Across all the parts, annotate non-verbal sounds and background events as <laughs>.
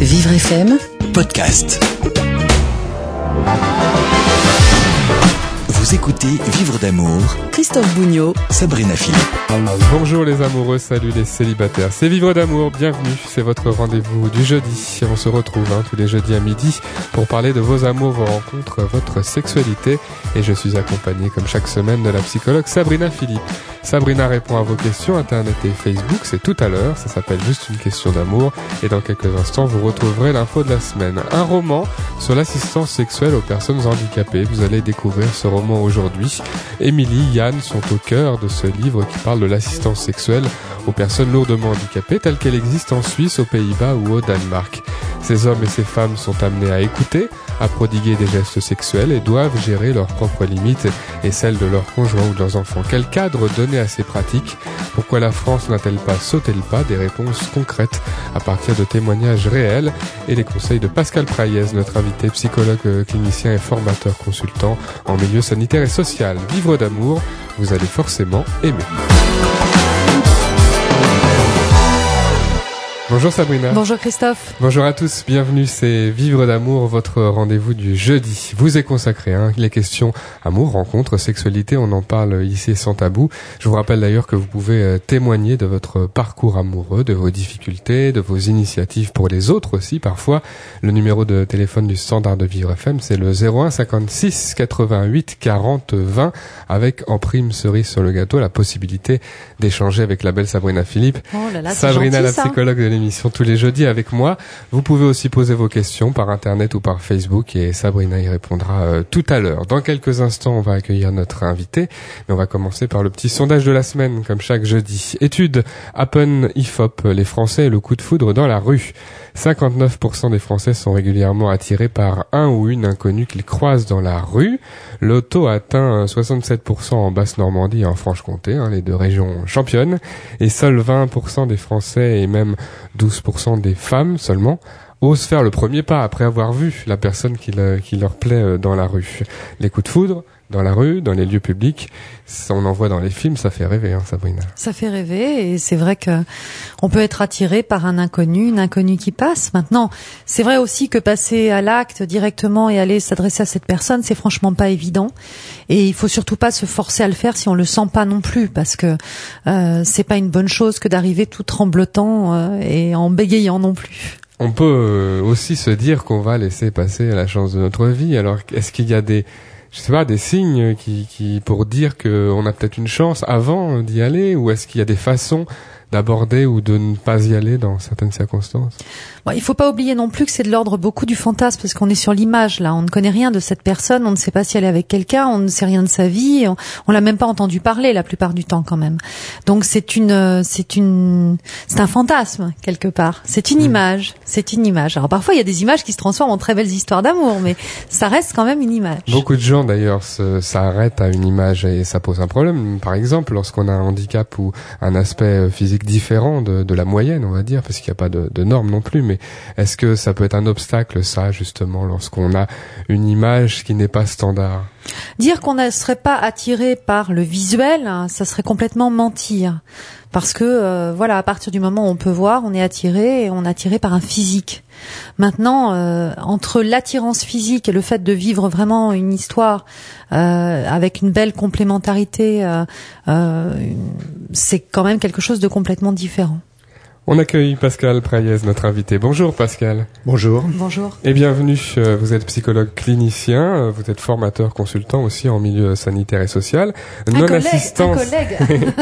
Vivre FM podcast. Vous écoutez Vivre d'amour, Christophe Bougnot Sabrina Philippe. Bonjour les amoureux, salut les célibataires. C'est Vivre d'amour, bienvenue. C'est votre rendez-vous du jeudi. On se retrouve hein, tous les jeudis à midi pour parler de vos amours, vos rencontres, votre sexualité. Et je suis accompagné comme chaque semaine de la psychologue Sabrina Philippe. Sabrina répond à vos questions Internet et Facebook, c'est tout à l'heure, ça s'appelle juste une question d'amour. Et dans quelques instants, vous retrouverez l'info de la semaine. Un roman sur l'assistance sexuelle aux personnes handicapées. Vous allez découvrir ce roman aujourd'hui. Émilie, Yann sont au cœur de ce livre qui parle de l'assistance sexuelle aux personnes lourdement handicapées telle qu'elle existe en Suisse, aux Pays-Bas ou au Danemark. Ces hommes et ces femmes sont amenés à écouter, à prodiguer des gestes sexuels et doivent gérer leurs propres limites et celles de leurs conjoints ou de leurs enfants. Quel cadre à ces pratiques Pourquoi la France n'a-t-elle pas sauté le pas Des réponses concrètes à partir de témoignages réels et les conseils de Pascal Praillez, notre invité psychologue clinicien et formateur consultant en milieu sanitaire et social. Vivre d'amour, vous allez forcément aimer. Bonjour Sabrina. Bonjour Christophe. Bonjour à tous, bienvenue, c'est Vivre d'amour, votre rendez-vous du jeudi. Vous est consacré, hein, les questions amour, rencontre, sexualité, on en parle ici sans tabou. Je vous rappelle d'ailleurs que vous pouvez euh, témoigner de votre parcours amoureux, de vos difficultés, de vos initiatives pour les autres aussi parfois. Le numéro de téléphone du standard de Vivre FM, c'est le 01 56 88 40 20 avec en prime cerise sur le gâteau la possibilité d'échanger avec la belle Sabrina Philippe. Oh là là, Sabrina, gentil, la ça. psychologue de l'émission tous les jeudis avec moi. Vous pouvez aussi poser vos questions par internet ou par Facebook et Sabrina y répondra euh, tout à l'heure. Dans quelques instants, on va accueillir notre invité, mais on va commencer par le petit sondage de la semaine, comme chaque jeudi. Étude Appen IFOP, les Français et le coup de foudre dans la rue. 59% des Français sont régulièrement attirés par un ou une inconnue qu'ils croisent dans la rue. Le taux atteint 67% en Basse-Normandie et en Franche-Comté, hein, les deux régions championnes. Et seuls 20% des Français et même 12% des femmes seulement osent faire le premier pas après avoir vu la personne qui, le- qui leur plaît euh, dans la rue. Les coups de foudre, dans la rue, dans les lieux publics, ça, on en voit dans les films, ça fait rêver, hein, Sabrina. Ça fait rêver et c'est vrai que on peut être attiré par un inconnu, une inconnue qui passe. Maintenant, c'est vrai aussi que passer à l'acte directement et aller s'adresser à cette personne, c'est franchement pas évident. Et il faut surtout pas se forcer à le faire si on le sent pas non plus, parce que euh, c'est pas une bonne chose que d'arriver tout tremblotant euh, et en bégayant non plus. On peut euh, aussi se dire qu'on va laisser passer la chance de notre vie. Alors, est-ce qu'il y a des, je sais pas, des signes qui, qui pour dire qu'on a peut-être une chance avant d'y aller, ou est-ce qu'il y a des façons d'aborder ou de ne pas y aller dans certaines circonstances Bon, il faut pas oublier non plus que c'est de l'ordre beaucoup du fantasme parce qu'on est sur l'image là. On ne connaît rien de cette personne, on ne sait pas si elle est avec quelqu'un, on ne sait rien de sa vie, on, on l'a même pas entendu parler la plupart du temps quand même. Donc c'est une, euh, c'est une, c'est un fantasme quelque part. C'est une image, c'est une image. Alors parfois il y a des images qui se transforment en très belles histoires d'amour, mais ça reste quand même une image. Beaucoup de gens d'ailleurs s'arrêtent à une image et ça pose un problème. Par exemple, lorsqu'on a un handicap ou un aspect euh, différent de, de la moyenne, on va dire, parce qu'il n'y a pas de, de normes non plus. Mais est-ce que ça peut être un obstacle, ça, justement, lorsqu'on a une image qui n'est pas standard? Dire qu'on ne serait pas attiré par le visuel, hein, ça serait complètement mentir. Parce que euh, voilà, à partir du moment où on peut voir, on est attiré et on est attiré par un physique. Maintenant, euh, entre l'attirance physique et le fait de vivre vraiment une histoire euh, avec une belle complémentarité, euh, c'est quand même quelque chose de complètement différent. On accueille Pascal Praillez, notre invité. Bonjour Pascal. Bonjour. Bonjour. Et bienvenue, euh, vous êtes psychologue clinicien, euh, vous êtes formateur consultant aussi en milieu sanitaire et social. Non-assistance, collègue. <laughs>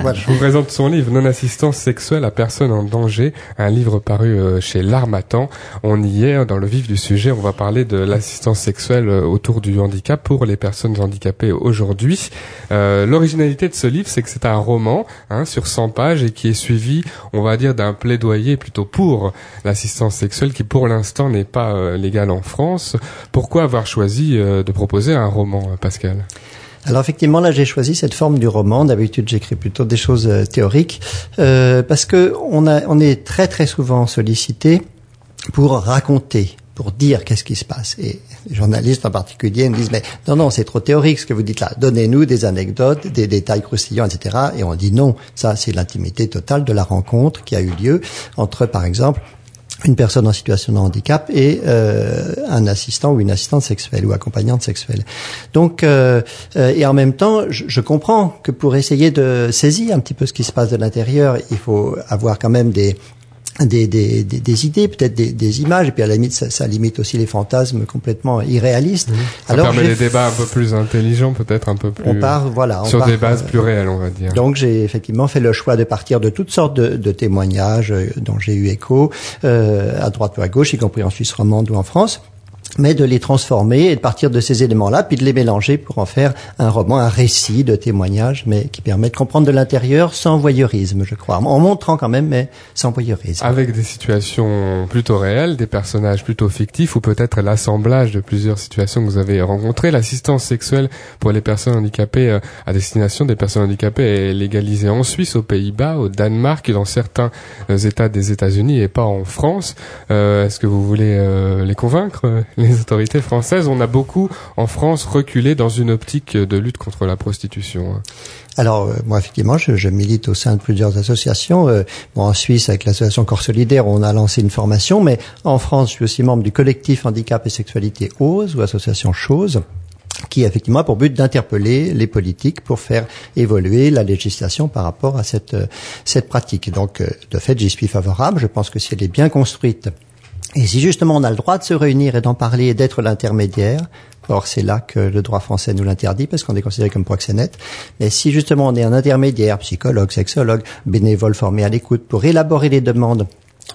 Voilà. je vous présente son livre Non-assistance sexuelle à personne en danger, un livre paru euh, chez L'Armatan. On y est dans le vif du sujet, on va parler de l'assistance sexuelle autour du handicap pour les personnes handicapées aujourd'hui. Euh, L'originalité de ce livre, c'est que c'est un roman hein, sur 100 pages et qui est suivi, on va dire, d'un plaidoyer plutôt pour l'assistance sexuelle qui pour l'instant n'est pas euh, légale en France. Pourquoi avoir choisi euh, de proposer un roman, euh, Pascal? Alors effectivement, là, j'ai choisi cette forme du roman. D'habitude, j'écris plutôt des choses théoriques parce que on, a, on est très très souvent sollicité pour raconter, pour dire qu'est-ce qui se passe. Et les journalistes en particulier me disent mais non non c'est trop théorique ce que vous dites là. Donnez-nous des anecdotes, des détails croustillants, etc. Et on dit non, ça c'est l'intimité totale de la rencontre qui a eu lieu entre par exemple une personne en situation de handicap et euh, un assistant ou une assistante sexuelle ou accompagnante sexuelle. Donc, euh, euh, et en même temps, je, je, comprends que pour essayer de saisir un petit peu ce qui se passe de l'intérieur, il faut avoir quand même des, des, des, des, des idées, peut-être des, des, images, et puis à la limite, ça, ça limite aussi les fantasmes complètement irréalistes. Mmh. Ça Alors, permet des débats un peu plus intelligents, peut-être un peu plus. On part, voilà, on sur part, des bases plus réelles, on va dire. Donc j'ai effectivement fait le choix de partir de toutes sortes de, de témoignages euh, dont j'ai eu écho, euh, à droite ou à gauche, y compris en Suisse romande ou en France mais de les transformer et de partir de ces éléments-là, puis de les mélanger pour en faire un roman, un récit de témoignages, mais qui permet de comprendre de l'intérieur sans voyeurisme, je crois, en montrant quand même, mais sans voyeurisme. Avec des situations plutôt réelles, des personnages plutôt fictifs, ou peut-être l'assemblage de plusieurs situations que vous avez rencontrées. L'assistance sexuelle pour les personnes handicapées euh, à destination des personnes handicapées est légalisée en Suisse, aux Pays-Bas, au Danemark et dans certains euh, États des États-Unis et pas en France. Euh, Est-ce que vous voulez euh, les convaincre les autorités françaises. On a beaucoup, en France, reculé dans une optique de lutte contre la prostitution. Hein. Alors, euh, moi, effectivement, je, je, milite au sein de plusieurs associations. Euh, bon, en Suisse, avec l'association Corps Solidaire, on a lancé une formation, mais en France, je suis aussi membre du collectif Handicap et Sexualité OSE, ou association Chose qui effectivement a pour but d'interpeller les politiques pour faire évoluer la législation par rapport à cette, euh, cette pratique. Donc, de fait, j'y suis favorable. Je pense que si elle est bien construite, et si justement on a le droit de se réunir et d'en parler et d'être l'intermédiaire, or c'est là que le droit français nous l'interdit parce qu'on est considéré comme proxénète, mais si justement on est un intermédiaire, psychologue, sexologue, bénévole formé à l'écoute pour élaborer les demandes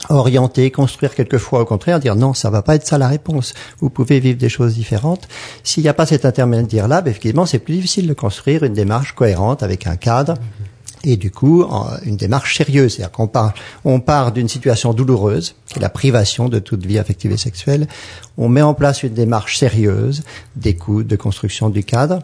orienter, construire quelquefois au contraire, dire non, ça va pas être ça la réponse. Vous pouvez vivre des choses différentes. S'il n'y a pas cet intermédiaire-là, ben, effectivement, c'est plus difficile de construire une démarche cohérente avec un cadre et du coup une démarche sérieuse. C'est-à-dire qu'on part, on part d'une situation douloureuse, qui est la privation de toute vie affective et sexuelle. On met en place une démarche sérieuse d'écoute, de construction du cadre.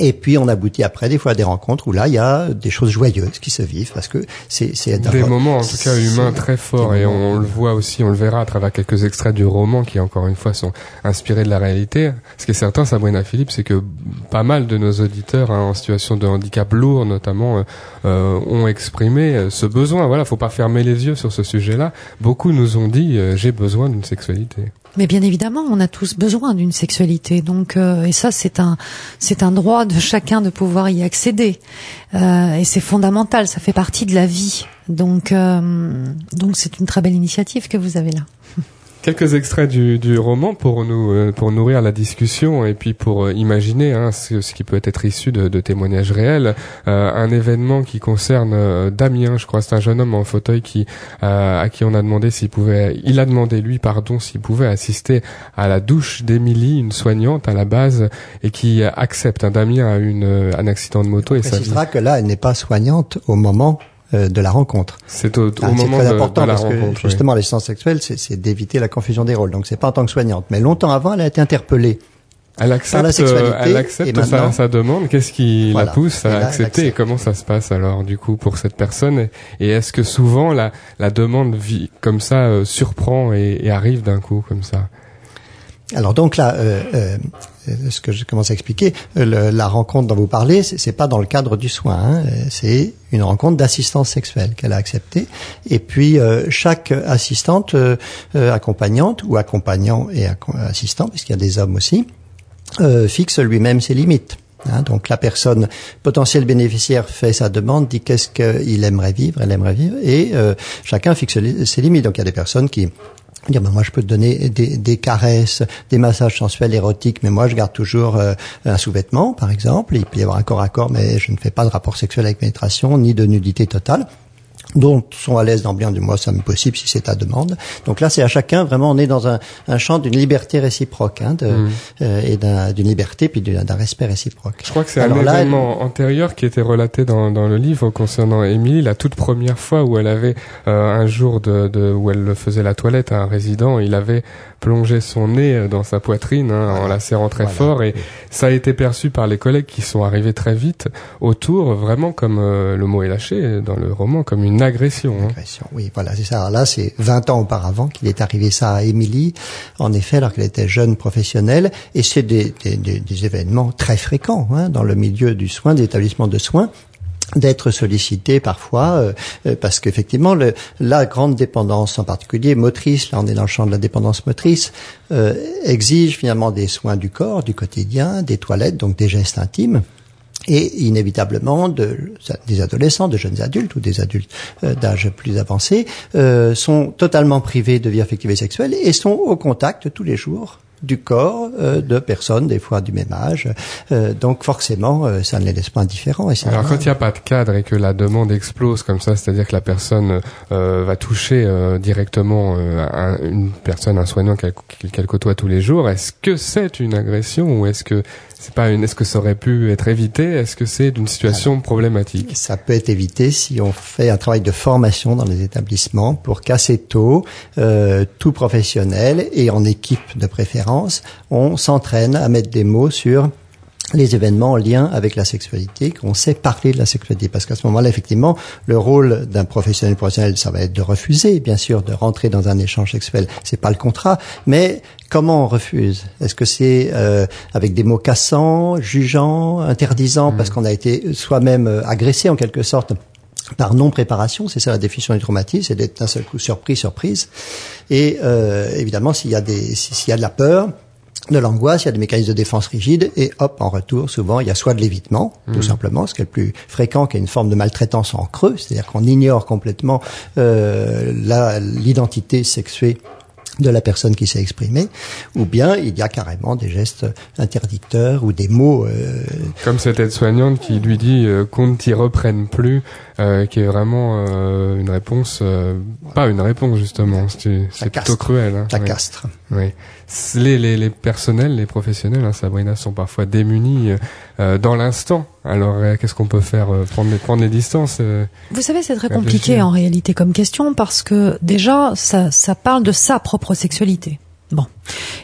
Et puis on aboutit après des fois à des rencontres où là il y a des choses joyeuses qui se vivent parce que c'est c'est des moments en tout cas humains très forts et on, on, le voit aussi on le verra à travers quelques extraits du roman qui encore une fois sont inspirés de la réalité. Ce qui est certain Sabrina Philippe c'est que pas mal de nos auditeurs hein, en situation de handicap lourd notamment euh, euh ont exprimé euh, ce besoin. Voilà, faut pas fermer les yeux sur ce sujet-là. Beaucoup nous ont dit euh, j'ai besoin d'une sexualité. Mais bien évidemment, on a tous besoin d'une sexualité. Donc, euh, et ça, c'est un, c'est un droit de chacun de pouvoir y accéder. Euh, et c'est fondamental. Ça fait partie de la vie. Donc, euh, donc c'est une très belle initiative que vous avez là. <laughs> Quelques extraits du, du, roman pour nous euh, pour nourrir la discussion et puis pour euh, imaginer hein, ce, ce, qui peut être issu de, de témoignages réels. Euh, un événement qui concerne euh, Damien, je crois, c'est un jeune homme en fauteuil qui à qui on a demandé s'il pouvait, il a demandé lui pardon s'il pouvait assister à la douche d'Émilie, une soignante à la base et qui accepte. Hein, Damien a eu une, un accident de moto on et ça. que là, elle n'est pas soignante au moment euh, de la rencontre. C'est au, au moment très important de, parce rencontre, que justement oui. sexuelle, c'est d'éviter la confusion des rôles. Donc c'est pas en tant que soignante, mais longtemps avant, elle a été interpellée. Elle accepte, la sexualité, elle accepte sa, sa, demande. Qu'est-ce qui voilà. la pousse à là, accepter et comment ça se passe alors du coup pour cette personne? Et est-ce que souvent la, la demande vit, comme ça euh, surprend et, et arrive d'un coup comme ça? Alors donc là, euh, euh, ce que je commence à expliquer, le, la rencontre dont vous parlez, c'est pas dans le cadre du soin, hein, c'est une rencontre d'assistance sexuelle qu'elle a acceptée. Et puis euh, chaque assistante euh, accompagnante ou accompagnant et assistant, puisqu'il y a des hommes aussi, euh, fixe lui-même ses limites. Hein, donc la personne potentielle bénéficiaire fait sa demande, dit qu'est-ce qu'il aimerait vivre, elle aimerait vivre, et euh, chacun fixe ses limites. Donc il y a des personnes qui dire ben moi je peux te donner des, des, caresses, des massages sensuels érotiques, mais moi je garde toujours euh, un sous-vêtement par exemple. Il peut y avoir un corps à corps, mais je ne fais pas de rapport sexuel avec pénétration ni de nudité totale dont sont à l'aise dans bien du mois, ça me possible si c'est ta demande. Donc là, c'est à chacun vraiment, on est dans un, un champ d'une liberté réciproque hein, de, mmh. euh, et d'une liberté puis d'un respect réciproque. Je crois que c'est un événement là, antérieur qui était relaté dans, dans le livre concernant Émilie, la toute première fois où elle avait euh, un jour de, de, où elle faisait la toilette à un résident, il avait plongé son nez dans sa poitrine hein, voilà. en la serrant très voilà. fort et ça a été perçu par les collègues qui sont arrivés très vite autour, vraiment comme euh, le mot est lâché dans le roman, comme une agression. Hein. agression oui, voilà, c'est ça. Là, c'est 20 ans auparavant qu'il est arrivé ça à Émilie, en effet, alors qu'elle était jeune professionnelle, et c'est des, des, des, des, événements très fréquents hein, dans le milieu du soin, des établissements de soins. d'être sollicité parfois euh, euh, parce qu'effectivement la grande dépendance en particulier motrice là on est dans le champ de la dépendance motrice euh, exige finalement des soins du corps du quotidien des toilettes donc des gestes intimes et inévitablement de, des adolescents, de jeunes adultes ou des adultes euh, d'âge plus avancé euh, sont totalement privés de vie affective et sexuelle et sont au contact tous les jours du corps euh, de personnes, des fois du même âge. Euh, donc forcément, euh, ça ne les laisse pas indifférents. Et Alors quand il n'y a pas de cadre et que la demande explose comme ça, c'est-à-dire que la personne euh, va toucher euh, directement euh, un- une personne, un soignant qu'elle qu'elle côtoie tous les jours, est-ce que c'est une agression ou est-ce que c'est pas une Est-ce que ça aurait pu être évité? Est-ce que c'est d'une situation problématique? Ça peut être évité si on fait un travail de formation dans les établissements pour qu'assez tôt, euh, tout professionnel et en équipe de préférence, on s'entraîne à mettre des mots sur les événements en lien avec la sexualité, qu'on sait parler de la sexualité. Parce qu'à ce moment-là, effectivement, le rôle d'un professionnel professionnel, ça va être de refuser, bien sûr, de rentrer dans un échange sexuel. C'est pas le contrat, mais comment on refuse? Est-ce que c'est euh, avec des mots cassants, jugeants, interdisants, parce qu'on a été soi-même euh, agressé en quelque sorte par non-préparation, c'est ça la définition du traumatisme, c'est d'être d'un seul coup surpris, surprise. Et euh, évidemment, s'il y a des, s'il y a de la peur, de l'angoisse, il y a des mécanismes de défense rigides, et hop, en retour, souvent, il y a soit de l'évitement, tout simplement, ce qui est le plus fréquent, qui est une forme de maltraitance en creux, c'est-à-dire qu'on ignore complètement euh, l'identité sexuée de la personne qui s'est exprimée, ou bien il y a carrément des gestes interdicteurs ou des mots euh, Comme cette aide-soignante qui lui dit euh, qu'on ne t'y reprenne plus, euh, qui est vraiment euh, une réponse, euh, pas une réponse justement, c'est plutôt cruel. Hein, la castre. Oui. C'est- Les, les, les personnels, les professionnels, hein, Sabrina, sont parfois démunis euh, dans l'instant. Alors, euh, qu'est-ce qu'on peut faire euh, prendre, les, prendre les distances euh, Vous savez, c'est très compliqué en réalité comme question parce que déjà, ça, ça parle de sa propre sexualité. Bon.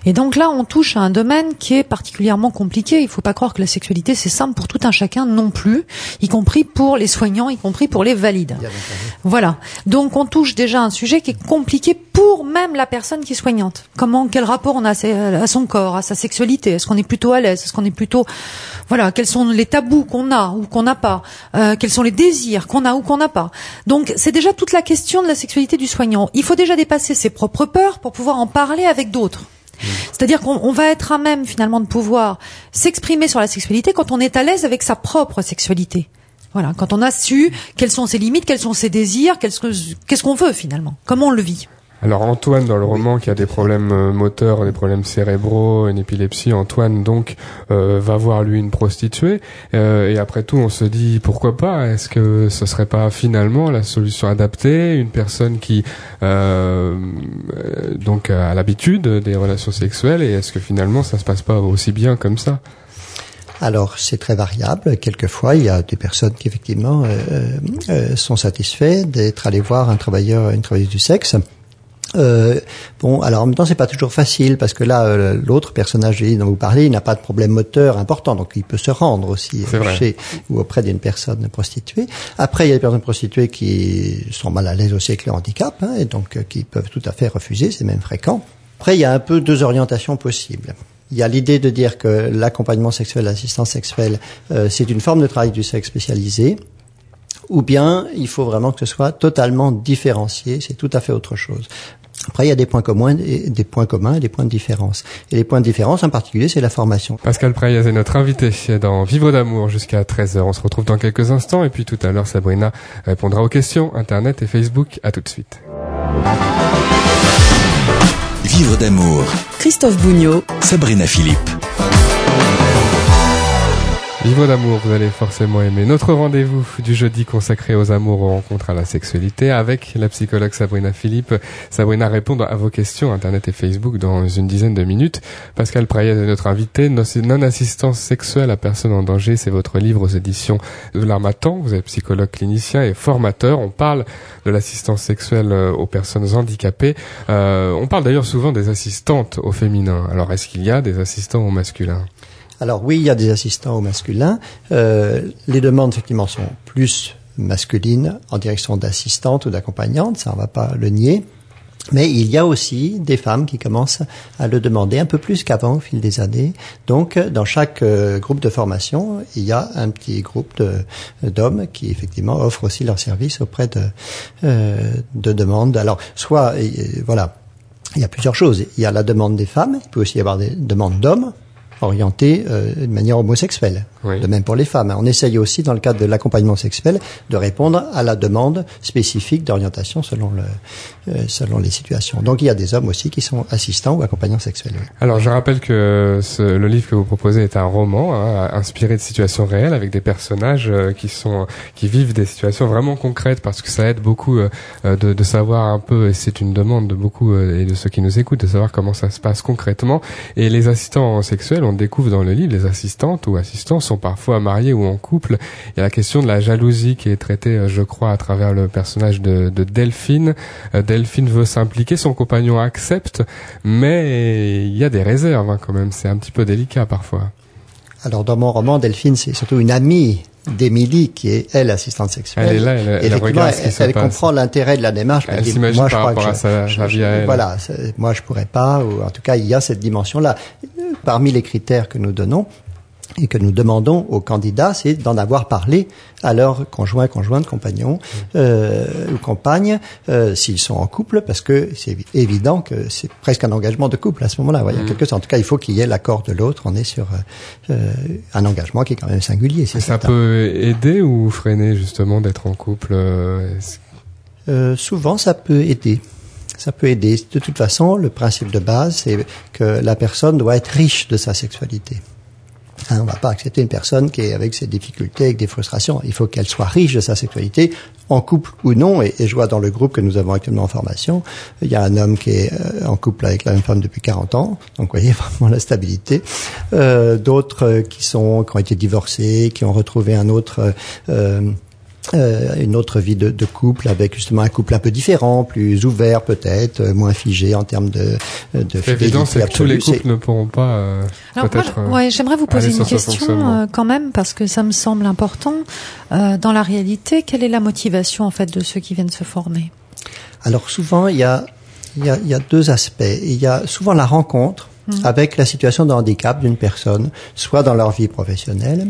Et donc là, on touche à un domaine qui est particulièrement compliqué. Il faut pas croire que la sexualité, c'est simple pour tout un chacun non plus, y compris pour les soignants, y compris pour les valides. Voilà. Donc on touche déjà à un sujet qui est compliqué pour même la personne qui est soignante. Comment, quel rapport on a à son corps, à sa sexualité? Est-ce qu'on est plutôt à l'aise? Est-ce qu'on est plutôt, voilà, quels sont les tabous qu'on a ou qu'on n'a pas? Euh, Quels sont les désirs qu'on a ou qu'on n'a pas? Donc c'est déjà toute la question de la sexualité du soignant. Il faut déjà dépasser ses propres peurs pour pouvoir en parler avec d'autres. C'est-à-dire qu'on on va être à même finalement de pouvoir s'exprimer sur la sexualité quand on est à l'aise avec sa propre sexualité. Voilà, quand on a su quelles sont ses limites, quels sont ses désirs, qu'est-ce que- qu'est-ce qu'on veut finalement, comment on le vit. Alors Antoine, dans le roman, qui a des problèmes euh, moteurs, des problèmes cérébraux, une épilepsie, Antoine donc euh, va voir lui une prostituée. Euh, et après tout, on se dit pourquoi pas? Est-ce que ce serait pas finalement la solution adaptée? Une personne qui euh, euh, donc a l'habitude des relations sexuelles et est-ce que finalement ça se passe pas aussi bien comme ça? Alors, c'est très variable. Quelquefois, il y a des personnes qui effectivement euh, euh, sont satisfaits d'être allés voir un travailleur, une travailleuse du sexe. Euh, bon, alors en même temps, c'est pas toujours facile parce que là, euh, l'autre personnage dont vous parlez, il n'a pas de problème moteur important, donc il peut se rendre aussi euh, chez ou auprès d'une personne prostituée. Après, il y a des personnes prostituées qui sont mal à l'aise aussi avec le handicap, hein, et donc euh, qui peuvent tout à fait refuser, c'est même fréquent. Après, il y a un peu deux orientations possibles. Il y a l'idée de dire que l'accompagnement sexuel, l'assistance sexuelle, euh, c'est une forme de travail du sexe spécialisé, ou bien il faut vraiment que ce soit totalement différencié, c'est tout à fait autre chose. Après, il y a des points communs, et des points communs et des points de différence. Et les points de différence, en particulier, c'est la formation. Pascal Prayaz est notre invité dans Vivre d'amour jusqu'à 13h. On se retrouve dans quelques instants et puis tout à l'heure Sabrina répondra aux questions Internet et Facebook. À tout de suite. Vivre d'amour. Christophe Bougnot, Sabrina Philippe. Vivre d'amour, vous allez forcément aimer notre rendez-vous du jeudi consacré aux amours, aux rencontres, à la sexualité avec la psychologue Sabrina Philippe. Sabrina répond à vos questions Internet et Facebook dans une dizaine de minutes. Pascal Prayez est notre invité. Non-assistance sexuelle à personne en danger, c'est votre livre aux éditions de l'Armatan. Vous êtes psychologue clinicien et formateur. On parle de l'assistance sexuelle euh, aux personnes handicapées. Euh, on parle d'ailleurs souvent des assistantes au féminin. Alors est-ce qu'il y a des assistants au masculin Alors oui, il y a des assistants au masculin. Euh, les demandes, effectivement, sont plus masculines en direction d'assistantes ou d'accompagnantes, ça on va pas le nier. Mais il y a aussi des femmes qui commencent à le demander un peu plus qu'avant au fil des années. Donc, dans chaque euh, groupe de formation, il y a un petit groupe d'hommes qui effectivement offrent aussi leurs services auprès de, euh, de demandes. Alors, soit, voilà, il y a plusieurs choses. Il y a la demande des femmes, il peut aussi y avoir des demandes d'hommes orientées euh, de manière homosexuelle. De même pour les femmes. On essaye aussi, dans le cadre de l'accompagnement sexuel, de répondre à la demande spécifique d'orientation selon le, euh, selon les situations. Donc il y a des hommes aussi qui sont assistants ou accompagnants sexuels. Alors je rappelle que ce, le livre que vous proposez est un roman hein, inspiré de situations réelles avec des personnages euh, qui sont qui vivent des situations vraiment concrètes parce que ça aide beaucoup euh, de, de, savoir un peu et c'est une demande de beaucoup et de ceux qui nous écoutent de savoir comment ça se passe concrètement. Et les assistants sexuels, on découvre dans le livre les assistantes ou assistants sont parfois mariés ou en couple. Il y a la question de la jalousie qui est traitée, euh, je crois, à travers le personnage de, Delphine. Euh, Delphine veut s'impliquer, son compagnon accepte, mais il y a des réserves hein, quand même. C'est un petit peu délicat parfois. Alors dans mon roman, Delphine, c'est surtout une amie d'Émilie, qui est elle assistante sexuelle. Elle est là, elle, elle regarde elle, comprend l'intérêt de la démarche. Elle s'imagine par je rapport à sa, vie à elle. Voilà, moi je pourrais pas, ou en tout cas il y a cette dimension-là. Parmi les critères que nous donnons, et que nous demandons aux candidats, c'est d'en avoir parlé à leurs conjoints, conjointes, compagnons euh, ou compagnes, euh, s'ils sont en couple, parce que c'est évident que c'est presque un engagement de couple à ce moment-là. Il y a mm. quelque chose. En tout cas, il faut qu'il y ait l'accord de l'autre. On est sur euh, un engagement qui est quand même singulier. Ça peut aider ou freiner justement d'être en couple euh, Souvent, ça peut aider. Ça peut aider. De toute façon, le principe de base, c'est que la personne doit être riche de sa sexualité. Hein, on ne va pas accepter une personne qui est avec ses difficultés, avec des frustrations. Il faut qu'elle soit riche de sa sexualité, en couple ou non. Et, je vois dans le groupe que nous avons actuellement en formation, il y a un homme qui est euh, en couple avec la même femme depuis 40 ans. Donc, vous voyez <laughs> vraiment la stabilité. Euh, D'autres euh, qui sont qui ont été divorcés, qui ont retrouvé un autre euh, euh, une autre vie de, de, couple avec justement un couple un peu différent, plus ouvert peut-être, euh, moins figé en termes de, de fidélité c'est que tous les couples ne pourront pas euh, peut-être. ouais, j'aimerais vous poser une question quand même parce que ça me semble important. dans la réalité, quelle est la motivation en fait de ceux qui viennent se former? Alors souvent, il y a il y a, il y a deux aspects. Il y a souvent la rencontre mmh. avec la situation de handicap d'une personne, soit dans leur vie professionnelle,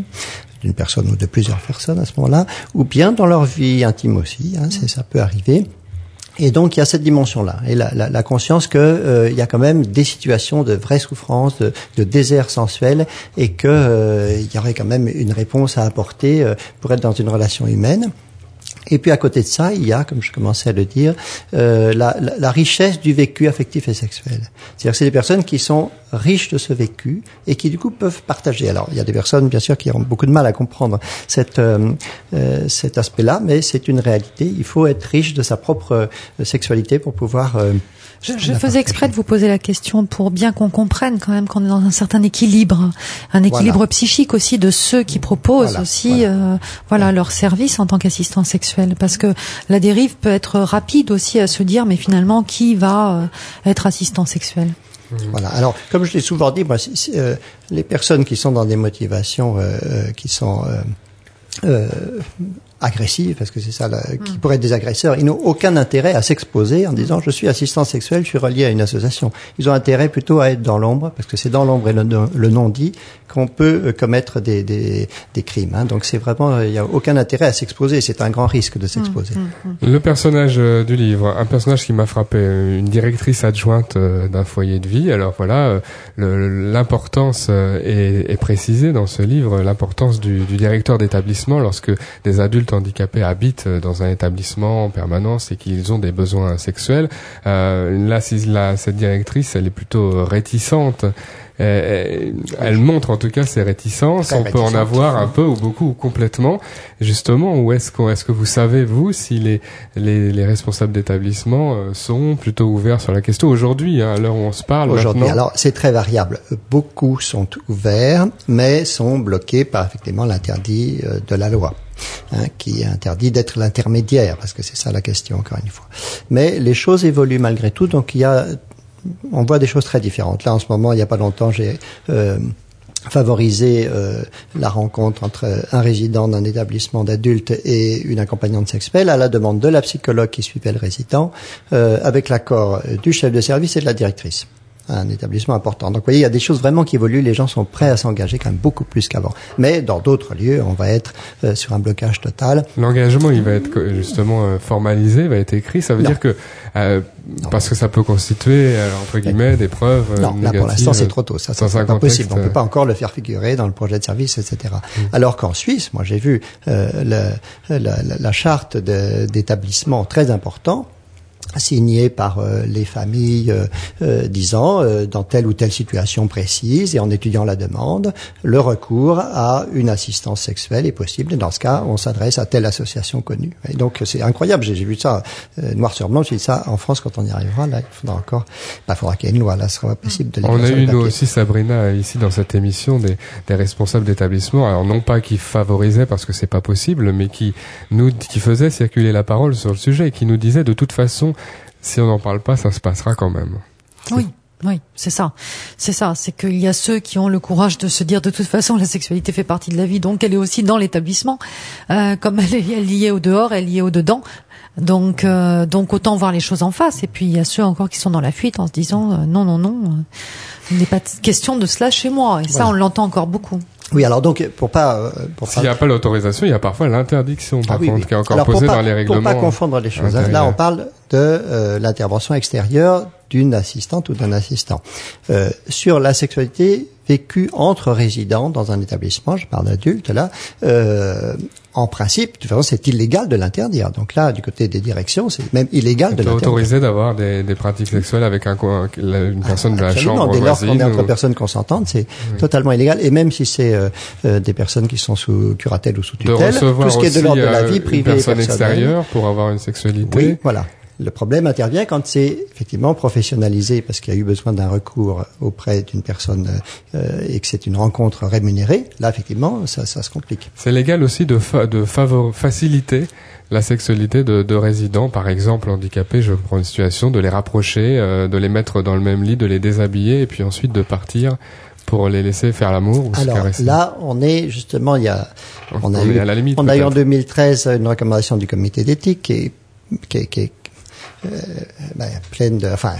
d'une personne ou de plusieurs personnes à ce moment-là, ou bien dans leur vie intime aussi, hein, ça peut arriver. Et donc il y a cette dimension-là, et la, la, la conscience qu'il euh, y a quand même des situations de vraie souffrance, de, de désert sensuel, et qu'il euh, y aurait quand même une réponse à apporter euh, pour être dans une relation humaine. Et puis à côté de ça, il y a, comme je commençais à le dire, euh, la, la, richesse du vécu affectif et sexuel. C'est-à-dire que c'est des personnes qui sont riches de ce vécu et qui du coup peuvent partager. Alors il y a des personnes bien sûr qui ont beaucoup de mal à comprendre cette, euh, euh cet aspect-là, mais c'est une réalité. Il faut être riche de sa propre euh, sexualité pour pouvoir euh, je, je faisais exprès de vous poser la question pour bien qu'on comprenne quand même qu'on est dans un certain équilibre, un équilibre psychique aussi de ceux qui proposent aussi euh, voilà leur service en tant qu'assistant sexuel, parce que la dérive peut être rapide aussi à se dire mais finalement qui va euh, être assistant sexuel? Voilà. Alors, comme je l'ai souvent dit, moi, euh, les personnes qui sont dans des motivations euh, euh qui sont euh, agressifs, parce que c'est ça qui mm. pourrait être des agresseurs, ils n'ont aucun intérêt à s'exposer en disant je suis assistant sexuel, je suis relié à une association. Ils ont intérêt plutôt à être dans l'ombre, parce que c'est dans l'ombre et le, le non dit qu'on peut euh, commettre des, des, des crimes. Hein. Donc c'est vraiment, il n'y a aucun intérêt à s'exposer, c'est un grand risque de s'exposer. Mm, mm, le personnage euh, du livre, un personnage qui m'a frappé, une directrice adjointe euh, d'un foyer de vie. Alors voilà, l'importance est, est, précisée dans ce livre, l'importance du, du directeur d'établissement lorsque des adultes handicapés habitent dans un établissement en permanence et qu'ils ont des besoins sexuels. Euh, là, là, cette directrice, elle est plutôt réticente. elle montre en tout cas ses réticences. On peut en avoir un peu ou beaucoup ou complètement. Justement, où est-ce qu'on, est-ce que vous savez vous si les les, les responsables d'établissement euh, sont plutôt ouverts sur la question aujourd'hui, hein, à l'heure où on se parle Aujourd'hui, alors c'est très variable. Beaucoup sont ouverts, mais sont bloqués par effectivement l'interdit euh, de la loi. Hein, qui interdit d'être l'intermédiaire, parce que c'est ça la question encore une fois. Mais les choses évoluent malgré tout, donc il y a, on voit des choses très différentes. Là, en ce moment, il n'y a pas longtemps, j'ai euh, favoriser euh, la rencontre entre un résident d'un établissement d'adultes et une accompagnante sexuelle à la demande de la psychologue qui suivait le résident, euh, avec l'accord du chef de service et de la directrice un établissement important. Donc, vous voyez, il y a des choses vraiment qui évoluent. Les gens sont prêts à s'engager quand même beaucoup plus qu'avant. Mais dans d'autres lieux, on va être euh, sur un blocage total. L'engagement, il va être justement euh, formalisé, il va être écrit. Ça veut dire que euh, parce que ça peut constituer entre guillemets des preuves. Non, là pour l'instant c'est trop tôt. Ça, c'est pas possible. On peut pas encore le faire figurer dans le projet de service, etc. Mm. Alors qu'en Suisse, moi j'ai vu le, la, la, charte d'établissement très important signé par euh, les familles euh, euh, disant dans telle ou telle situation précise et en étudiant la demande, le recours à une assistance sexuelle est possible. Et dans ce cas, on s'adresse à telle association connue. Et donc c'est incroyable. J'ai vu ça noir sur blanc. J'ai dit ça en France quand on y arrivera. Là, il faudra encore. Bah, il faudra qu'il y ait une loi. Là, ce sera pas possible de. On a eu nous aussi Sabrina ici dans cette émission des, des responsables d'établissements. Alors non pas qui favorisaient parce que c'est pas possible, mais qui nous qui faisaient circuler la parole sur le sujet et qui nous disaient de toute façon si on n'en parle pas, ça se passera quand même. Oui. Oui, c'est ça. C'est ça. C'est qu'il y a ceux qui ont le courage de se dire de toute façon la sexualité fait partie de la vie, donc elle est aussi dans l'établissement. Euh, comme elle est, liée au dehors, elle est liée au dedans. Donc, euh, donc autant voir les choses en face. Et puis il y a ceux encore qui sont dans la fuite en se disant euh, non, non, non, il n'est pas question de cela chez moi. Et ça, on l'entend encore beaucoup. Oui, alors donc pour pas euh, pour s'il n'y a pas l'autorisation, il y a parfois l'interdiction par ah contre qui est encore posée dans les règlements. Pour pas confondre les choses. Hein. Là, on parle de euh, l'intervention extérieure d'une assistante ou d'un assistant euh, sur la sexualité vécue entre résidents dans un établissement. Je parle d'adultes là. Euh, en principe, de toute façon, c'est illégal de l'interdire. Donc là, du côté des directions, c'est même illégal de l'interdire. autorisé d'avoir des, des, pratiques sexuelles avec un, une personne de la chambre Dès lors qu'on est entre personnes consentantes, c'est totalement illégal. Et même si c'est euh, euh, des personnes qui sont sous curatelle ou sous tutelle, tout ce qui est de l'ordre de la vie privée, une personne extérieure pour avoir une sexualité. Oui, voilà. Le problème intervient quand c'est effectivement professionnalisé parce qu'il y a eu besoin d'un recours auprès d'une personne euh, et que c'est une rencontre rémunérée. Là, effectivement, ça, ça se complique. C'est légal aussi de, de faciliter la sexualité de, de, résidents, par exemple handicapés, je prends une situation, de les rapprocher, euh, de les mettre dans le même lit, de les déshabiller et puis ensuite de partir pour les laisser faire l'amour ou Alors, se caresser. Là, on est justement, il y a, on, a eu, on a eu en 2013 une recommandation du comité d'éthique qui qui, qui, ben, pleine enfin,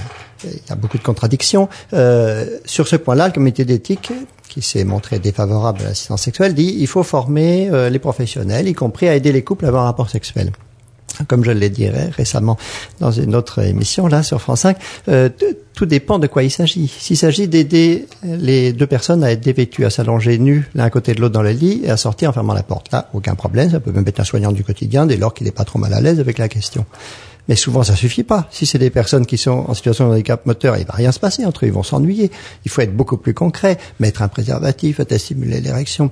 il y a beaucoup de contradictions. Euh, sur ce point-là, le comité d'éthique, qui s'est montré défavorable à l'assistance sexuelle, dit il faut former euh, les professionnels, y compris à aider les couples à avoir un rapport sexuel comme je l'ai dit récemment dans une autre émission là sur France 5, euh, tout dépend de quoi il s'agit. S'il s'agit d'aider les deux personnes à être dévêtues, à s'allonger nues l'un côté de l'autre dans le lit et à sortir en fermant la porte, là, aucun problème, ça peut même être un soignant du quotidien dès lors qu'il n'est pas trop mal à l'aise avec la question. Mais souvent, ça suffit pas. Si c'est des personnes qui sont en situation de handicap moteur, il va rien se passer entre eux, ils vont s'ennuyer. Il faut être beaucoup plus concret, mettre un préservatif, stimuler l'érection,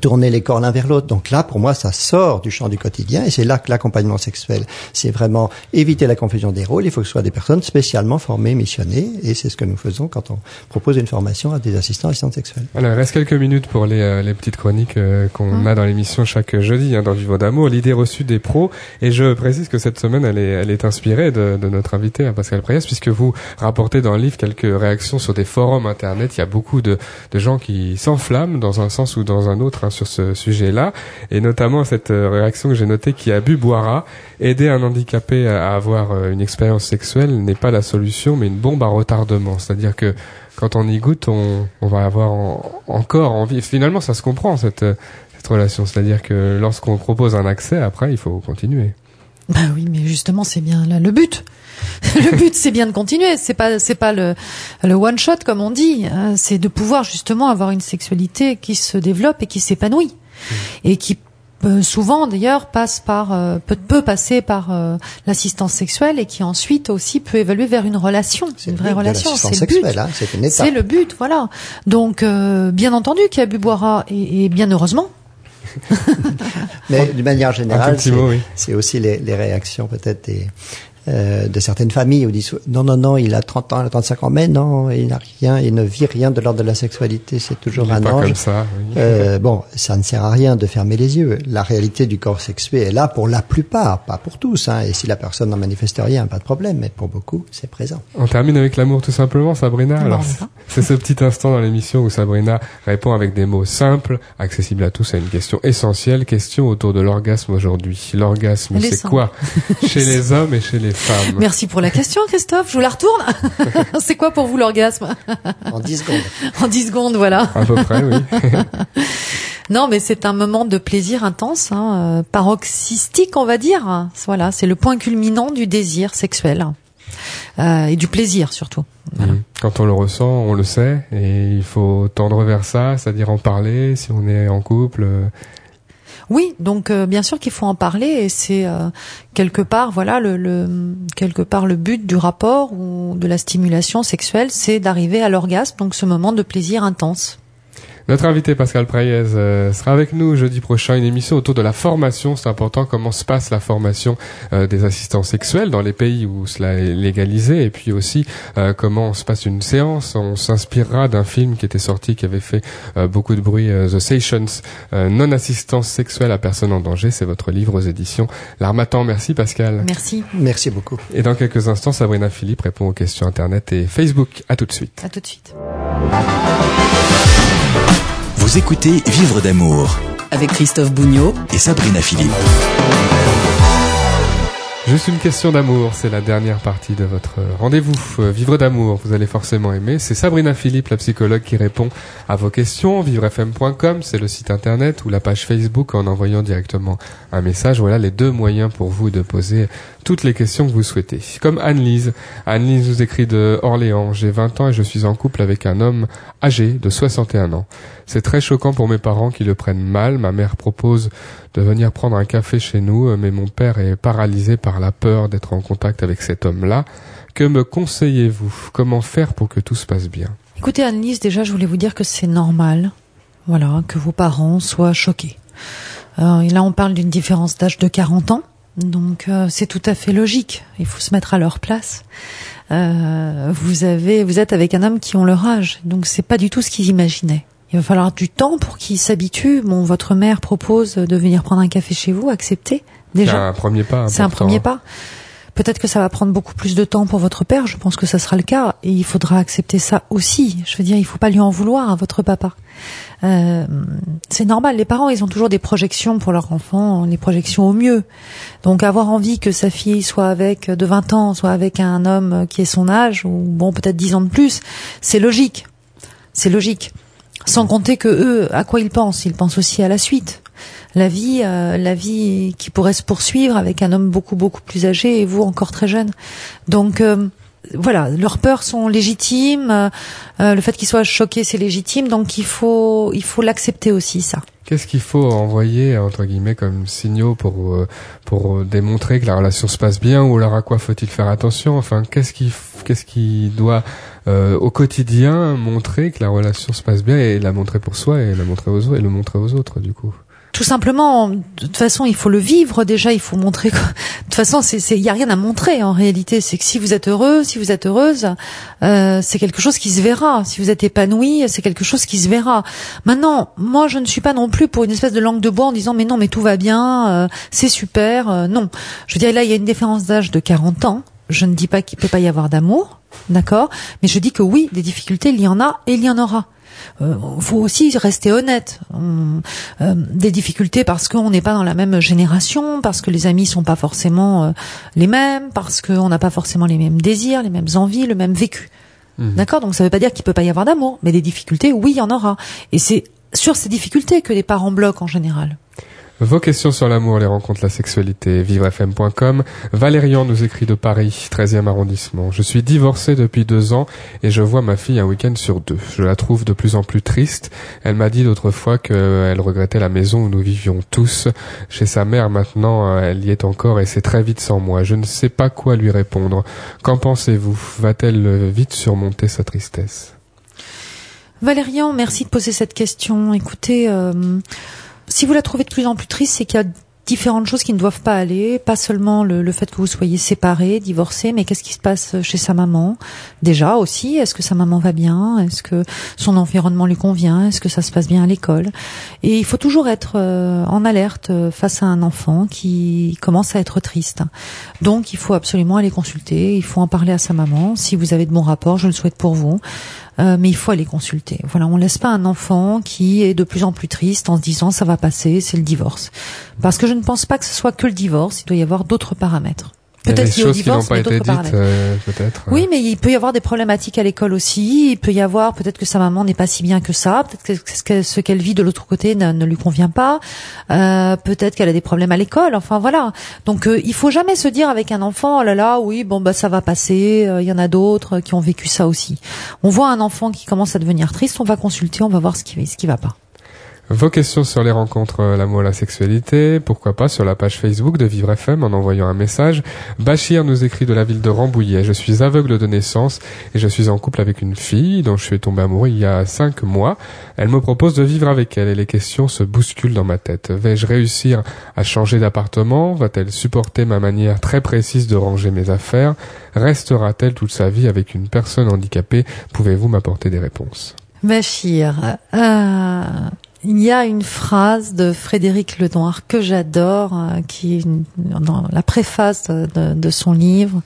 tourner les corps l'un vers l'autre. Donc là, pour moi, ça sort du champ du quotidien et c'est là que l'accompagnement sexuel, c'est vraiment éviter la confusion des rôles. Il faut que ce soit des personnes spécialement formées, missionnées et c'est ce que nous faisons quand on propose une formation à des assistants assistantes sexuelles. Alors, il reste quelques minutes pour les, euh, les petites chroniques euh, qu'on mmh. a dans l'émission chaque jeudi hein, dans Vivant d'amour, l'idée reçue des pros. Et je précise que cette semaine, elle est, elle est inspirée de, de notre invité, hein, Pascal Priès, puisque vous rapportez dans le livre quelques réactions sur des forums internet. Il y a beaucoup de, de gens qui s'enflamment dans un sens ou dans un autre Hein, sur ce sujet-là, et notamment cette euh, réaction que j'ai notée qui a bu boira. Aider un handicapé à avoir euh, une expérience sexuelle n'est pas la solution, mais une bombe à retardement. C'est-à-dire que quand on y goûte, on, va avoir encore envie. Finalement, ça se comprend cette, euh, cette relation. C'est-à-dire que lorsqu'on propose un accès, après, il faut continuer. Bah oui, mais justement, c'est bien là le but. <laughs> le but, c'est bien de continuer. C'est pas, c'est pas le, le one shot comme on dit. Hein. C'est de pouvoir justement avoir une sexualité qui se développe et qui s'épanouit mmh. et qui souvent d'ailleurs passe par euh, peut, peut, passer par euh, l'assistance sexuelle et qui ensuite aussi peut évoluer vers une relation, une vraie relation. C'est le but. Hein, c'est le but, voilà. Donc euh, bien entendu qu'il y a et, et bien heureusement. <laughs> Mais d'une manière générale, c'est aussi les, les réactions peut-être des, euh, de certaines familles où ils disent non, non, non, il a 30 ans, il a 35 ans, mais non, il n'a rien, il ne vit rien de l'ordre de la sexualité, c'est toujours Il un pas ange. comme ça. oui. Euh, bon, ça ne sert à rien de fermer les yeux. La réalité du corps sexué est là pour la plupart, pas pour tous. Hein. Et si la personne n'en manifeste rien, pas de problème. Mais pour beaucoup, c'est présent. On termine avec l'amour tout simplement, Sabrina. Alors, c'est- ce petit instant dans l'émission où Sabrina répond avec des mots simples, accessibles à tous à une question essentielle, question autour de l'orgasme aujourd'hui. L'orgasme, c'est quoi? <laughs> Chez les hommes et chez les femmes Merci pour la question, Christophe. Je vous la retourne. <laughs> c'est quoi pour vous l'orgasme En 10 secondes. En 10 secondes, voilà. À peu près, oui. <laughs> Non, mais c'est un moment de plaisir intense, hein, euh, paroxystique, on va dire. Voilà, c'est le point culminant du désir sexuel Euh, et du plaisir surtout. Voilà. Mhm. Quand on le ressent, on le sait, et il faut tendre vers ça, c'est-à-dire en parler si on est en couple. euh, Oui, donc euh, bien sûr qu'il faut en parler et c'est euh, quelque part voilà le, le quelque part le but du rapport ou de la stimulation sexuelle, c'est d'arriver à l'orgasme, donc ce moment de plaisir intense. Notre invité Pascal Praillez euh, sera avec nous jeudi prochain, une émission autour de la formation. C'est important comment se passe la formation euh, des assistants sexuels dans les pays où cela est légalisé, et puis aussi euh, comment se passe une séance. On s'inspirera d'un film qui était sorti, qui avait fait euh, beaucoup de bruit, euh, The Sessions, euh, non-assistance sexuelle à personne en danger. C'est votre livre aux éditions L'Armatan. Merci Pascal. Merci. Merci beaucoup. Et dans quelques instants, Sabrina Philippe répond aux questions Internet et Facebook. À tout de suite. À tout de suite. Vous écoutez Vivre d'amour Avec Christophe Bougnot et Sabrina Philippe. Juste une question d'amour, c'est la dernière partie de votre rendez-vous. Euh, Vivre d'amour, vous allez forcément aimer. C'est Sabrina Philippe, la psychologue, qui répond à vos questions. Vivrefm.com, c'est le site internet ou la page Facebook en envoyant directement un message. Voilà les deux moyens pour vous de poser toutes les questions que vous souhaitez. Comme Anne-Lise. Anne-Lise nous écrit de Orléans. J'ai 20 ans et je suis en couple avec un homme âgé de 61 ans. C'est très choquant pour mes parents qui le prennent mal. Ma mère propose de venir prendre un café chez nous, mais mon père est paralysé par la peur d'être en contact avec cet homme-là. Que me conseillez-vous? Comment faire pour que tout se passe bien? Écoutez Annelise, déjà je voulais vous dire que c'est normal, voilà, que vos parents soient choqués. Euh, et là on parle d'une différence d'âge de 40 ans, donc euh, c'est tout à fait logique. Il faut se mettre à leur place. Euh, vous avez, vous êtes avec un homme qui ont leur âge, donc c'est pas du tout ce qu'ils imaginaient. Il va falloir du temps pour qu'ils s'habituent. Bon, votre mère propose de venir prendre un café chez vous, acceptez C'est déjà. un premier pas. C'est un premier hein. pas. Peut-être que ça va prendre beaucoup plus de temps pour votre père. Je pense que ça sera le cas. Et il faudra accepter ça aussi. Je veux dire, il faut pas lui en vouloir à votre papa. Euh, c'est normal. Les parents, ils ont toujours des projections pour leur enfant, des projections au mieux. Donc, avoir envie que sa fille soit avec de 20 ans, soit avec un homme qui est son âge, ou bon, peut-être 10 ans de plus, c'est logique. C'est logique. Sans compter que eux, à quoi ils pensent? Ils pensent aussi à la suite. La vie, euh, la vie qui pourrait se poursuivre avec un homme beaucoup beaucoup plus âgé et vous encore très jeune. Donc euh, voilà, leurs peurs sont légitimes. euh, euh, le fait qu'ils soient choqués, c'est légitime. Donc il faut il faut l'accepter aussi ça. Qu'est-ce qu'il faut envoyer entre guillemets comme signaux pour euh, pour démontrer que la relation se passe bien ou alors à quoi faut-il faire attention? Enfin, qu'est-ce qui qu'est-ce qui doit euh, au quotidien montrer que la relation se passe bien et la montrer pour soi et la montrer aux autres et le montrer aux autres du coup? Tout simplement, de toute façon, il faut le vivre déjà. Il faut montrer. que- <laughs> De toute façon, il y a rien à montrer en réalité. C'est que si vous êtes heureux, si vous êtes heureuse, euh, c'est quelque chose qui se verra. Si vous êtes épanoui, c'est quelque chose qui se verra. Maintenant, moi, je ne suis pas non plus pour une espèce de langue de bois en disant mais non, mais tout va bien, euh, c'est super. euh, non, je veux dire là, il y a une différence d'âge de 40 ans. Je ne dis pas qu'il peut pas y avoir d'amour, d'accord, mais je dis que oui, des difficultés, il y en a et il y en aura. Euh, faut aussi rester honnête. On- euh, des difficultés parce qu'on n'est pas dans la même génération, parce que les amis sont pas forcément euh, les mêmes, parce qu'on n'a pas forcément les mêmes désirs, les mêmes envies, le même vécu. Mhm. D'accord? Donc ça veut pas dire qu'il peut pas y avoir d'amour, mais des difficultés, oui, il y en aura. Et c'est sur ces difficultés que les parents bloquent en général. Vos questions sur l'amour, les rencontres, la sexualité, vivrefm.com. Valérian nous écrit de Paris, 13e arrondissement. Je suis divorcé depuis deux ans et je vois ma fille un week-end sur deux. Je la trouve de plus en plus triste. Elle m'a dit l'autre fois qu'elle regrettait la maison où nous vivions tous. Chez sa mère maintenant, elle y est encore et c'est très vite sans moi. Je ne sais pas quoi lui répondre. Qu'en pensez-vous? Va-t-elle vite surmonter sa tristesse? Valérian, merci de poser cette question. Écoutez, euh, si vous la trouvez de plus en plus triste, c'est qu'il y a différentes choses qui ne doivent pas aller, pas seulement le, fait que vous soyez séparés, divorcés, mais qu'est-ce qui se passe chez sa maman? Déjà aussi Est-ce que sa maman va bien? Est-ce que son environnement lui convient? Est-ce que ça se passe bien à l'école? Et il faut toujours être euh, en alerte euh, face à un enfant qui commence à être triste. Donc il faut absolument aller consulter, il faut en parler à sa maman. Si vous avez de bons rapports, je le souhaite pour vous. Euh, mais il faut aller consulter. Voilà, on laisse pas un enfant qui est de plus en plus triste en se disant ça va passer, c'est le divorce. Parce que je ne pense pas que ce soit que le divorce, il doit y avoir d'autres paramètres. Il y a Peut-être des choses qui n'ont pas été dites, euh, peut-être. Oui, mais il peut y avoir des problématiques à l'école aussi. Il peut y avoir peut-être que sa maman n'est pas si bien que ça. Peut-être que ce qu'elle- vit de l'autre côté ne, ne lui convient pas. Euh, peut-être qu'elle a des problèmes à l'école. Enfin voilà. Donc euh, il faut jamais se dire avec un enfant, oh là là, oui, bon bah ça va passer. Euh, Il y en a d'autres qui ont vécu ça aussi. On voit un enfant qui commence à devenir triste, on va consulter, on va voir ce qui ce qui va pas. Vos questions sur les rencontres, euh, l'amour la sexualité, pourquoi pas sur la page Facebook de Vivre FM en envoyant un message. Bachir nous écrit de la ville de Rambouillet. Je suis aveugle de naissance et je suis en couple avec une fille dont je suis tombé amoureux il y a cinq mois. Elle me propose de vivre avec elle et les questions se bousculent dans ma tête. Vais-je réussir à changer d'appartement? Va-t-elle supporter ma manière très précise de ranger mes affaires? Restera-t-elle toute sa vie avec une personne handicapée? Pouvez-vous m'apporter des réponses? Bachir, euh, il y a une phrase de Frédéric Lenoir que j'adore, euh, qui est dans la préface de, de- de son livre,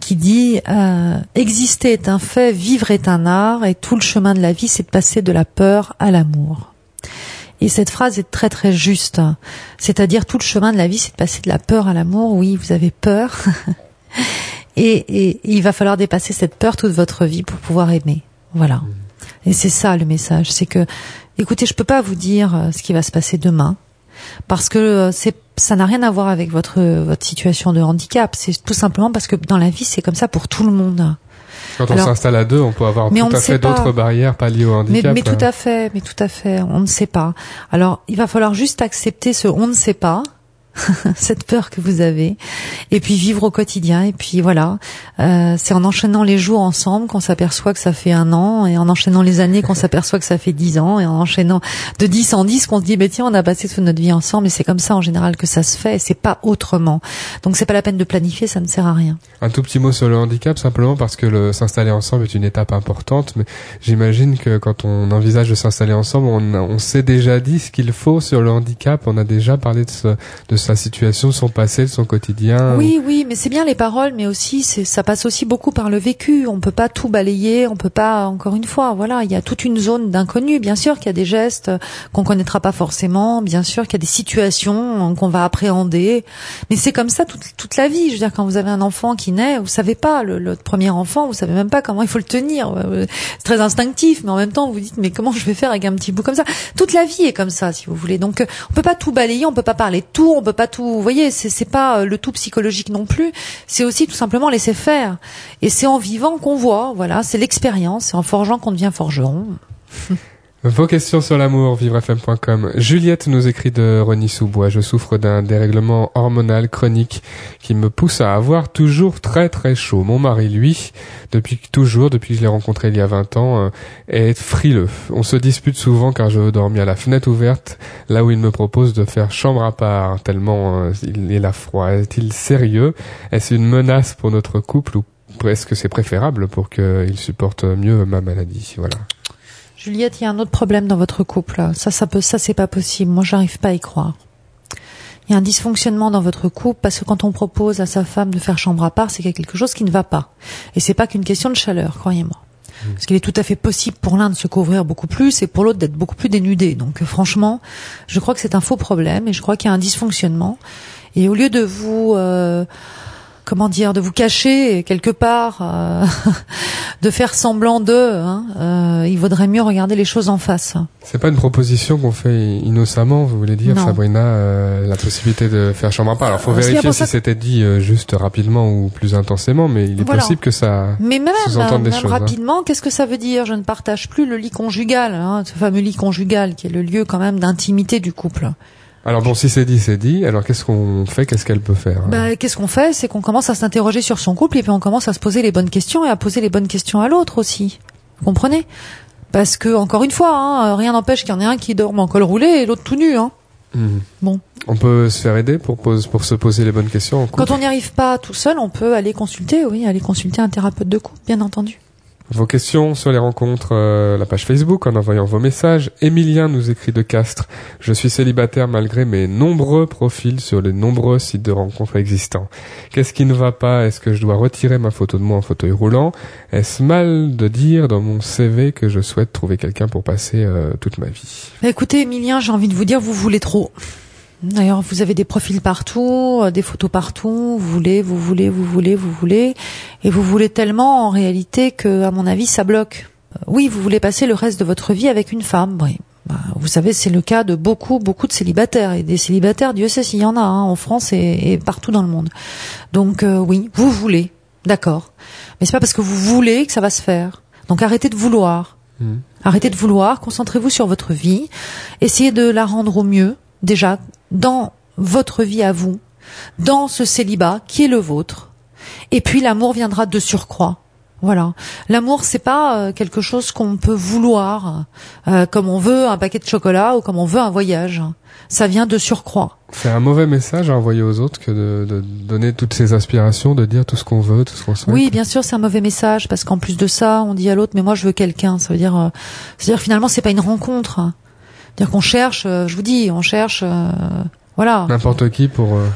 qui dit euh, Exister est un fait, vivre est un art, et tout le chemin de la vie, c'est de passer de la peur à l'amour. Et cette phrase est très très juste. C'est-à-dire tout le chemin de la vie, c'est de passer de la peur à l'amour. Oui, vous avez peur. et, <laughs> et- et il va falloir dépasser cette peur toute votre vie pour pouvoir aimer. Voilà. Et c'est ça le message, c'est que, écoutez, je peux pas vous dire euh, ce qui va se passer demain, parce que euh, c'est, ça n'a rien à voir avec votre votre situation de handicap. C'est tout simplement parce que dans la vie, c'est comme ça pour tout le monde. Quand on s'installe à deux, on peut avoir Mais tout à fait d'autres barrières pas liées au Mais, handicap. mais tout à fait, mais tout à fait, on ne sait pas. Alors, il va falloir juste accepter ce on ne sait pas. <laughs> cette peur que vous avez. Et puis vivre au quotidien. Et puis voilà. Euh, c'est en enchaînant les jours ensemble qu'on s'aperçoit que ça fait un an. Et en enchaînant les années qu'on s'aperçoit que ça fait dix ans. Et en enchaînant de dix en dix qu'on se dit bah tiens on a passé toute notre vie ensemble. Et c'est comme ça en général que ça se fait. Et c'est pas autrement. Donc c'est pas la peine de planifier. Ça ne sert à rien. Un tout petit mot sur le handicap, simplement parce que le s'installer ensemble est une étape importante, mais j'imagine que quand on envisage de s'installer ensemble, on, s'est déjà dit ce qu'il faut sur le handicap, on a déjà parlé de, ce- de sa situation, son passé, son quotidien. Oui, oui, mais c'est bien les paroles, mais aussi ça passe aussi beaucoup par le vécu. On peut pas tout balayer, on peut pas encore une fois. Voilà, il y a toute une zone d'inconnu. Bien sûr qu'il y a des gestes qu'on connaîtra pas forcément. Bien sûr qu'il y a des situations qu'on va appréhender. Mais c'est comme ça toute, toute la vie. Je veux dire, quand vous avez un enfant qui naît, vous savez pas le, le premier enfant, vous savez même pas comment il faut le tenir. Euh, C'est très instinctif, mais en même temps vous dites mais comment je vais faire avec un petit bout comme ça? Toute la vie est comme ça, si vous voulez. Donc euh, on peut pas tout balayer, on peut pas parler de tout, on peut pas tout. Vous voyez, c'est pas euh, le tout psychologique non plus. C'est aussi tout simplement laisser faire. Et c'est en vivant qu'on voit. Voilà, c'est l'expérience. C'est en forgeant qu'on devient forgeron. <laughs> Vos questions sur l'amour, vivrefm.com. Juliette nous écrit de Rony Sous-Bois. Je souffre d'un dérèglement hormonal chronique qui me pousse à avoir toujours très très chaud. Mon mari, lui, depuis toujours, depuis que je l'ai rencontré il y a 20 ans, euh, est frileux. On se dispute souvent car je veux dormir à la fenêtre ouverte, là où il me propose de faire chambre à part, tellement euh, il est là froid. Est-il sérieux? Est-ce une menace pour notre couple ou est-ce que c'est préférable pour qu'il supporte mieux ma maladie? Voilà. Juliette, il y a un autre problème dans votre couple. Ça, ça peut, ça, c'est pas possible. Moi, j'arrive pas à y croire. Il y a un dysfonctionnement dans votre couple parce que quand on propose à sa femme de faire chambre à part, c'est qu'il y a quelque chose qui ne va pas. Et c'est pas qu'une question de chaleur, croyez-moi. Parce qu'il est tout à fait possible pour l'un de se couvrir beaucoup plus et pour l'autre d'être beaucoup plus dénudé. Donc, euh, franchement, je crois que c'est un faux problème et je crois qu'il y a un dysfonctionnement. Et au lieu de vous, euh, comment dire, de vous cacher quelque part, euh, <laughs> de faire semblant d'eux, hein, euh, il vaudrait mieux regarder les choses en face. C'est pas une proposition qu'on fait innocemment, vous voulez dire, Non. Sabrina, euh, la possibilité de faire chambre à part. Alors, faut vérifier si c'était dit euh, juste rapidement ou plus intensément, mais il est Voilà. possible que ça. Mais même, Sous-entendre des même choses, hein. rapidement, qu'est-ce que ça veut dire? Je ne partage plus le lit conjugal, hein, ce fameux lit conjugal qui est le lieu quand même d'intimité du couple. Alors bon, si c'est dit, c'est dit. Alors qu'est-ce qu'on fait Qu'est-ce qu'elle peut faire hein Bah, qu'est-ce qu'on fait? C'est qu'on commence à s'interroger sur son couple et puis on commence à se poser les bonnes questions et à poser les bonnes questions à l'autre aussi. Vous comprenez? Parce que encore une fois, hein, rien n'empêche qu'il y en ait un qui dorme en col roulé et l'autre tout nu. Hein. Mhm. Bon. On peut se faire aider pour, pose- pour se poser les bonnes questions en. Quand on n'y arrive pas tout seul, on peut aller consulter, oui, aller consulter un thérapeute de couple, bien entendu. Vos questions sur les rencontres, euh, la page Facebook en envoyant vos messages. Emilien nous écrit de Castres. Je suis célibataire malgré mes nombreux profils sur les nombreux sites de rencontres existants. Qu'est-ce qui ne va pas? Est-ce que je dois retirer ma photo de moi en fauteuil roulant? Est-ce mal de dire dans mon CV que je souhaite trouver quelqu'un pour passer euh, toute ma vie? Bah, Écoutez, Emilien, j'ai envie de vous dire, vous voulez trop. D'ailleurs, vous avez des profils partout, euh, des photos partout, vous voulez, vous voulez, vous voulez, vous voulez, et vous voulez tellement en réalité que, à mon avis, ça bloque. Euh, Oui, vous voulez passer le reste de votre vie avec une femme, oui. Bah, vous savez, c'est le cas de beaucoup, beaucoup de célibataires et des célibataires, Dieu sait s'il y en a hein, en France et, et partout dans le monde. Donc euh, oui, vous voulez, d'accord, mais c'est pas parce que vous voulez que ça va se faire. Donc arrêtez de vouloir. Mhm. Arrêtez de vouloir, concentrez-vous sur votre vie, essayez de la rendre au mieux, déjà, dans votre vie à vous, dans ce célibat qui est le vôtre. Et puis l'amour viendra de surcroît. Voilà. L'amour, c'est pas euh, quelque chose qu'on peut vouloir, euh, comme on veut un paquet de chocolat ou comme on veut un voyage. Ça vient de surcroît. C'est un mauvais message à envoyer aux autres que de, de donner toutes ces aspirations, de dire tout ce qu'on veut, tout ce qu'on souhaite. Oui, bien sûr, c'est un mauvais message parce qu'en plus de ça, on dit à l'autre, mais moi, je veux quelqu'un. Ça veut dire, euh, c'est-à-dire finalement, c'est pas une rencontre. C'est-à-dire qu'on cherche. euh, je vous dis, on cherche. euh, voilà. N'importe qui pour euh,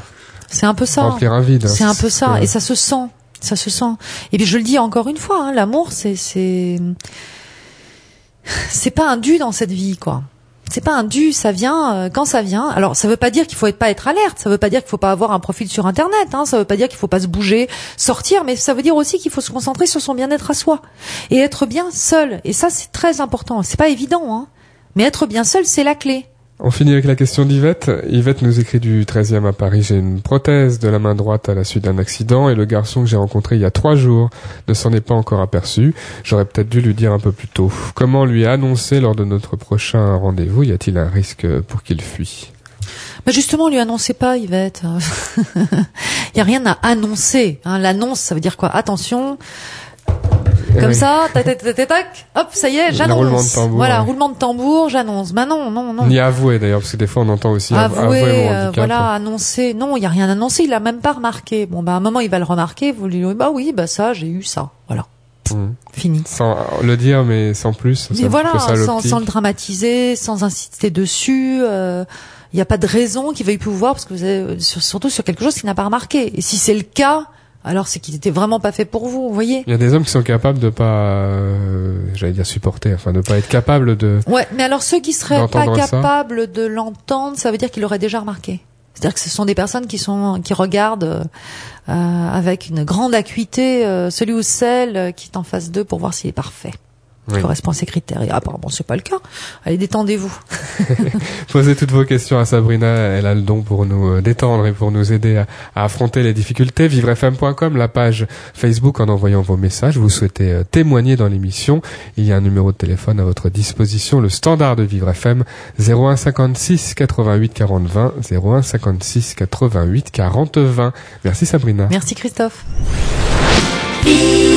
C'est un peu ça. remplir un vide. C'est un peu ça, et ça se sent, ça se sent. Et puis je le dis encore une fois, hein, l'amour, c'est c'est c'est pas un dû dans cette vie, quoi. C'est pas un dû, ça vient euh, quand ça vient. Alors ça veut pas dire qu'il faut être pas être alerte, ça veut pas dire qu'il faut pas avoir un profil sur internet, hein, ça veut pas dire qu'il faut pas se bouger, sortir, mais ça veut dire aussi qu'il faut se concentrer sur son bien-être à soi et être bien seul. Et ça c'est très important. C'est pas évident, hein. Mais être bien seul, c'est la clé. On finit avec la question d'Yvette. Yvette nous écrit du 13e à Paris. J'ai une prothèse de la main droite à la suite d'un accident et le garçon que j'ai rencontré il y a trois jours ne s'en est pas encore aperçu. J'aurais peut-être dû lui dire un peu plus tôt. Comment lui annoncer lors de notre prochain rendez-vous? Y a-t-il un risque pour qu'il fuit? Bah justement, lui annoncez pas, Yvette. Il <laughs> y a rien à annoncer. Hein. L'annonce, ça veut dire quoi? Attention, comme Oui. ça, tac, tac, tac, tac, hop, ça y est, j'annonce. roulement de tambour, Voilà, ouais. roulement de tambour, j'annonce. Bah non, non, non. Ni avouer d'ailleurs, parce que des fois on entend aussi av- Avouer, avouer mon euh, handicap. voilà, annoncer. Non, il y a rien à annoncer. Il a même pas remarqué. Bon, bah à un moment, il va le remarquer. Vous lui dites, bah oui, bah ça, j'ai eu ça. Voilà, Mhm. fini. Sans le dire, mais sans plus. Mais voilà, ça sans, le dramatiser, sans insister dessus. euh, Il n'y a pas de raison qu'il veuille plus vous voir parce que vous avez sur- surtout sur quelque chose qu'il n'a pas remarqué. Et si c'est le cas, alors c'est qu'il était vraiment pas fait pour vous. Vous voyez Il y a des hommes qui sont capables de pas, euh, j'allais dire supporter, enfin de pas être capables de. Ouais, mais alors ceux qui seraient pas ça. capables de l'entendre, ça veut dire qu'il l'aurait déjà remarqué. C'est-à-dire que ce sont des personnes qui sont qui regardent euh, avec une grande acuité euh, celui ou celle euh, qui est en face d'eux pour voir s'il est parfait. Oui. correspond à ces critères. Et apparemment, c'est pas le cas. Allez, détendez-vous. <laughs> Posez toutes vos questions à Sabrina, elle a le don pour nous euh, détendre et pour nous aider à, à affronter les difficultés. Vivrefm.com, la page Facebook en envoyant vos messages. Vous souhaitez euh, témoigner dans l'émission. Il y a un numéro de téléphone à votre disposition, le standard de Vivre FM 01 56 88 40 20 01 56 88 40 20. Merci Sabrina. Merci Christophe. Vivre